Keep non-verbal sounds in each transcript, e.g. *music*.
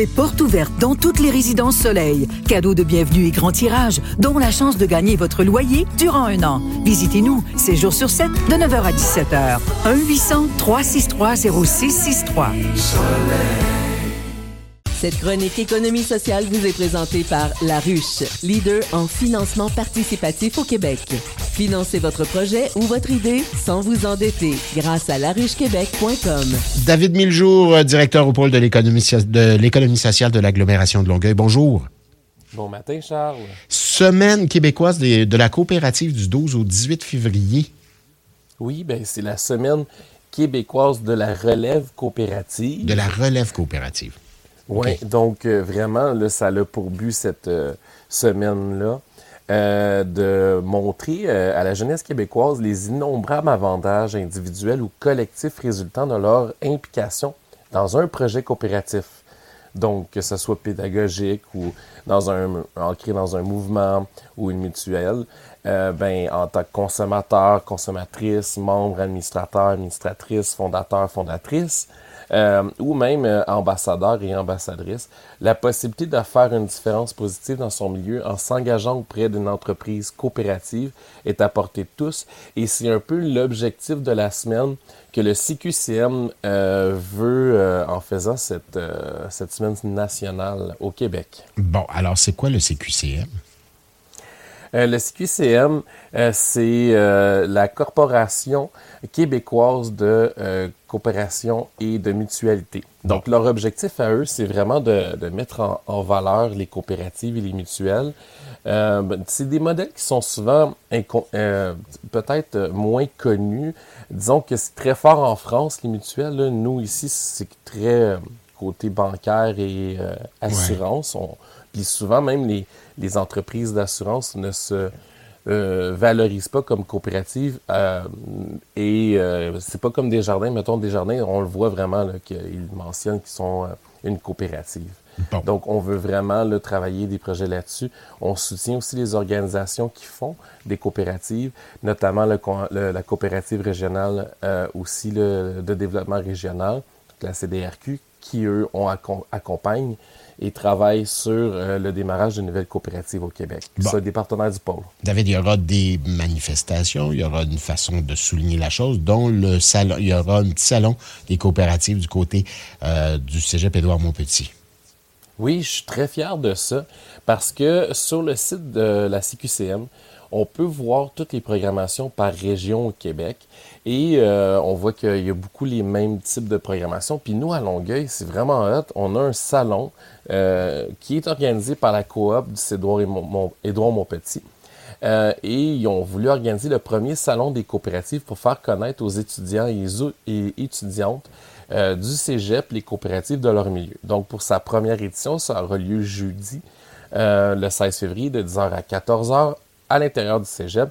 c'est porte ouverte dans toutes les résidences Soleil. Cadeau de bienvenue et grand tirage, dont la chance de gagner votre loyer durant un an. Visitez-nous, 7 jours sur 7, de 9h à 17h. 1-800-363-0663. Cette chronique économie sociale vous est présentée par La Ruche, leader en financement participatif au Québec. Financez votre projet ou votre idée sans vous endetter grâce à laruchequebec.com. David Miljour, euh, directeur au pôle de l'économie sociale de l'agglomération de Longueuil. Bonjour. Bon matin, Charles. Semaine québécoise de, de la coopérative du 12 au 18 février. Oui, ben c'est la semaine québécoise de la relève coopérative. De la relève coopérative. Oui, donc euh, vraiment, là, ça a pour but cette euh, semaine-là euh, de montrer à la jeunesse québécoise les innombrables avantages individuels ou collectifs résultant de leur implication dans un projet coopératif. Donc, que ce soit pédagogique ou dans un, ancré dans un mouvement ou une mutuelle, ben, en tant que consommateur, consommatrice, membre, administrateur, administratrice, fondateur, fondatrice, euh, ou même euh, ambassadeur et ambassadrice, la possibilité de faire une différence positive dans son milieu en s'engageant auprès d'une entreprise coopérative est à portée de tous. Et c'est un peu l'objectif de la semaine que le CQCM euh, veut en faisant cette, cette semaine nationale au Québec. Bon, alors c'est quoi le CQCM? Euh, le CQCM, euh, c'est euh, la Corporation québécoise de coopération et de mutualité. Donc, leur objectif à eux, c'est vraiment de, de mettre en, valeur les coopératives et les mutuelles. Ben, c'est des modèles qui sont souvent peut-être moins connus. Disons que c'est très fort en France, les mutuelles. Nous, ici, c'est très côté bancaire et assurance. Puis souvent, même les, les entreprises d'assurance ne se euh, valorisent pas comme coopératives. Euh, et euh, c'est pas comme des jardins. Mettons, des jardins, on le voit vraiment qu'ils mentionnent qu'ils sont une coopérative. Donc, on veut vraiment travailler des projets là-dessus. On soutient aussi les organisations qui font des coopératives, notamment la coopérative régionale aussi le, de développement régional, la CDRQ, qui, eux, on accompagne et travaille sur euh, le démarrage de nouvelles coopératives au Québec. C'est des partenaires du pôle. David, il y aura des manifestations, il y aura une façon de souligner la chose, dont le salon, il y aura un petit salon des coopératives du côté euh, du Cégep Édouard Montpetit. Oui, je suis très fier de ça parce que sur le site de la CQCM, on peut voir toutes les programmations par région au Québec et euh, on voit qu'il y a beaucoup les mêmes types de programmation. Puis nous, à Longueuil, c'est vraiment hot. On a un salon euh, qui est organisé par la coop du Édouard, et Mon, Montpetit. Euh, et ils ont voulu organiser le premier salon des coopératives pour faire connaître aux étudiants et, étudiantes du cégep les coopératives de leur milieu. Donc, pour sa première édition, ça aura lieu jeudi, le 16 février, de 10h à 14h à l'intérieur du cégep.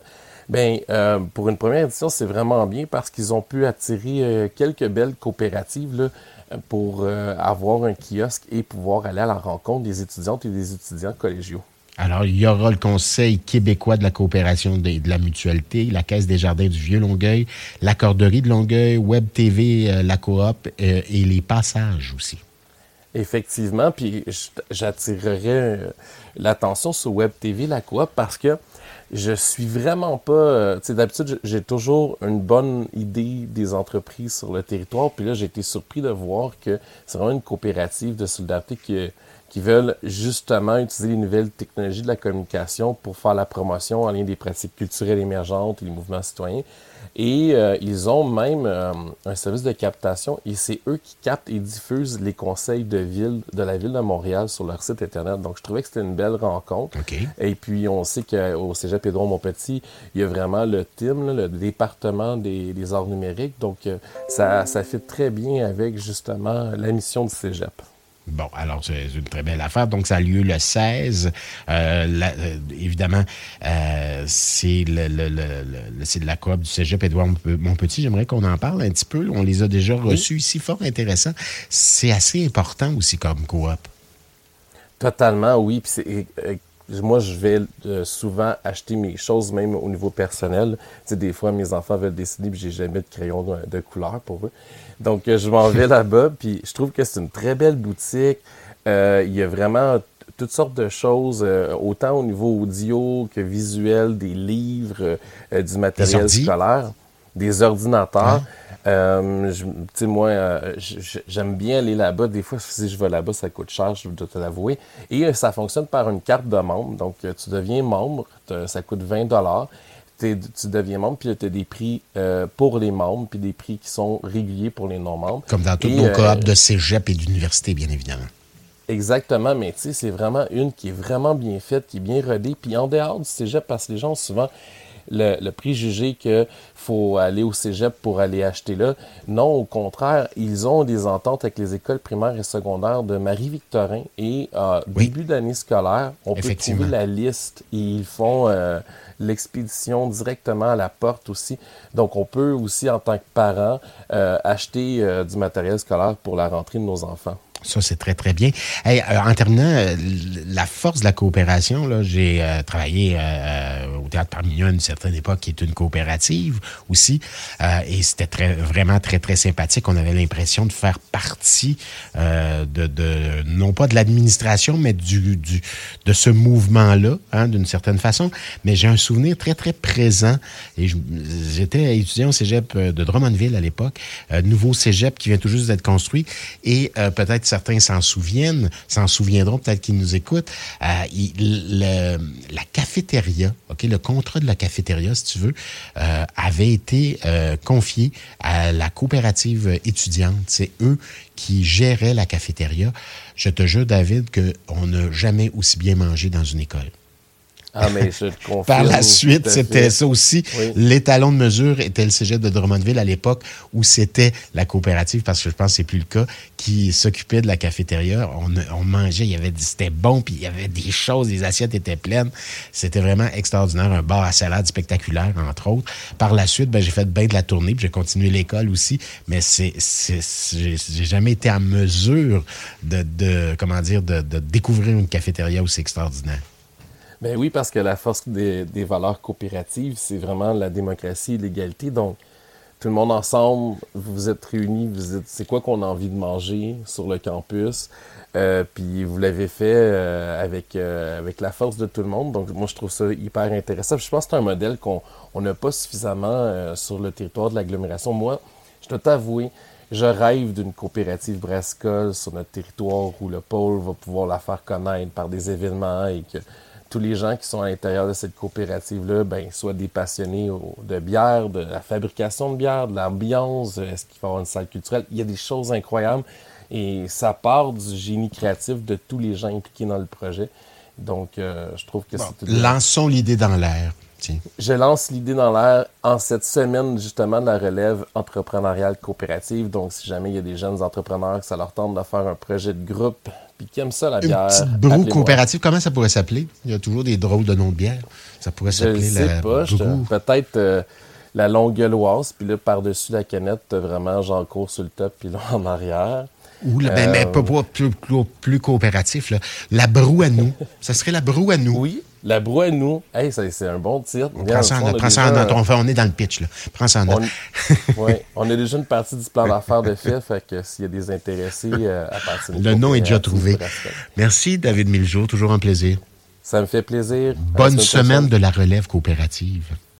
Ben, euh, pour une première édition, c'est vraiment bien parce qu'ils ont pu attirer euh, quelques belles coopératives pour euh, avoir un kiosque et pouvoir aller à la rencontre des étudiantes et des étudiants collégiaux. Alors, il y aura le Conseil québécois de la coopération de, de la mutualité, la Caisse des jardins du Vieux-Longueuil, la Corderie de Longueuil, Web TV, la coop et les passages aussi. Effectivement, puis j'attirerai l'attention sur Web TV, la coop, parce que je suis vraiment pas. Euh, tu sais, d'habitude, j'ai toujours une bonne idée des entreprises sur le territoire. Puis là, j'ai été surpris de voir que c'est vraiment une coopérative de solidarité qui, qui veulent justement utiliser les nouvelles technologies de la communication pour faire la promotion en lien des pratiques culturelles émergentes et les mouvements citoyens. Et euh, ils ont même euh, un service de captation et c'est eux qui captent et diffusent les conseils de ville de la ville de Montréal sur leur site internet. Donc je trouvais que c'était une belle rencontre. Et puis on sait qu'au Cégep Édouard Montpetit, il y a vraiment le TIM, le département des, arts numériques. Donc euh, ça, ça fit très bien avec justement la mission du Cégep. Bon, alors c'est une très belle affaire. Donc, ça a lieu le 16. Euh, euh, évidemment, euh, c'est le, le, de la coop du Cégep Édouard Montpetit. J'aimerais qu'on en parle un petit peu. On les a déjà reçus ici, fort intéressant. C'est assez important aussi comme coop. Totalement, oui. Puis moi, je vais souvent acheter mes choses, même au niveau personnel. Tu sais, des fois, mes enfants veulent dessiner, puis j'ai jamais de crayon de couleur pour eux. Donc, euh, je m'en vais *laughs* là-bas, puis je trouve que c'est une très belle boutique. Euh, il y a vraiment toutes sortes de choses, euh, autant au niveau audio que visuel, des livres, euh, du matériel scolaire, des ordinateurs. Euh, tu sais, moi, j'aime bien aller là-bas. Des fois, si je vais là-bas, ça coûte cher, je dois te l'avouer. Et ça fonctionne par une carte de membre. Donc, tu deviens membre, ça coûte 20 tu deviens membre, puis tu as des prix pour les membres, puis des prix qui sont réguliers pour les non-membres. Comme dans toutes nos coops de cégep et d'université, bien évidemment. Exactement, mais tu sais, c'est vraiment une qui est vraiment bien faite, qui est bien rodée. Puis en dehors du cégep, parce que les gens souvent le, préjugé qu'il faut aller au cégep pour aller acheter là. Non, au contraire, ils ont des ententes avec les écoles primaires et secondaires de Marie-Victorin et euh, début d'année scolaire, on peut trouver la liste et ils font euh, l'expédition directement à la porte aussi. Donc, on peut aussi, en tant que parent, euh, acheter du matériel scolaire pour la rentrée de nos enfants. Ça, c'est très, très bien. Euh, en terminant, euh, la force de la coopération, j'ai euh, travaillé au Théâtre Parmignon à une certaine époque, qui est une coopérative aussi, et c'était très, vraiment très, très sympathique. On avait l'impression de faire partie de, non pas de l'administration, mais du, du, de ce mouvement-là, hein, d'une certaine façon. Mais j'ai un souvenir très, très présent, et j'étais étudiant au cégep de Drummondville à l'époque, nouveau cégep qui vient tout juste d'être construit, et peut-être certains s'en souviennent, s'en souviendront, peut-être qu'ils nous écoutent. Euh, la cafétéria, le contrat de la cafétéria, si tu veux, euh, avait été euh, confié à la coopérative étudiante. C'est eux qui géraient la cafétéria. Je te jure, David, qu'on n'a jamais aussi bien mangé dans une école. Ah, mais je te Par la suite, c'était ça aussi. L'étalon de mesure était le cégep de Drummondville à l'époque où c'était la coopérative, parce que je pense que c'est plus le cas, qui s'occupait de la cafétéria. On, mangeait, il y avait, c'était bon, puis il y avait des choses, les assiettes étaient pleines. C'était vraiment extraordinaire. Un bar à salade spectaculaire, entre autres. Par la suite, ben, j'ai fait bien de la tournée, puis j'ai continué l'école aussi, mais c'est, j'ai jamais été en mesure de, de comment dire, de, de découvrir une cafétéria aussi extraordinaire. Ben oui, parce que la force des, valeurs coopératives, c'est vraiment la démocratie et l'égalité. Donc, tout le monde ensemble, vous êtes réunis, vous êtes, c'est quoi qu'on a envie de manger sur le campus? Euh, puis vous l'avez fait euh, avec, euh, avec la force de tout le monde. Donc, moi, je trouve ça hyper intéressant. je pense que c'est un modèle qu'on n'a pas suffisamment sur le territoire de l'agglomération. Moi, je dois t'avouer, je rêve d'une coopérative brassicole sur notre territoire où le pôle va pouvoir la faire connaître par des événements et que tous les gens qui sont à l'intérieur de cette coopérative-là, ben, soient des passionnés de bière, de la fabrication de bière, de l'ambiance, est-ce qu'il va y avoir une salle culturelle? Il y a des choses incroyables et ça part du génie créatif de tous les gens impliqués dans le projet. Donc, euh, je trouve que c'est... Lançons l'idée dans l'air. Je lance l'idée dans l'air en cette semaine justement de la relève entrepreneuriale coopérative. Donc, si jamais il y a des jeunes entrepreneurs que ça leur tente de faire un projet de groupe puis qui aiment ça la bière. Une petite brou coopérative, comment ça pourrait s'appeler? Il y a toujours des drôles de noms de bière. Ça pourrait s'appeler la pas, Peut-être euh, la longueuloise, puis là par-dessus la canette, vraiment j'en cours sur le top puis là en arrière. Ou le, ben, mais euh, pas, plus, plus, coopératif, là. la broue à nous. ça serait la broue à nous. Oui, la broue à nous. Hey, c'est un bon titre. Prends ça en note. Prends ça en note. On, est dans le pitch. Là. Prends ça en note. *laughs* oui, on a déjà une partie du plan d'affaires de *laughs* fait, fait que s'il y a des intéressés euh, à partir Le nom est déjà trouvé. Merci, David Miljour. Toujours un plaisir. Ça me fait plaisir. Bonne semaine de la relève coopérative.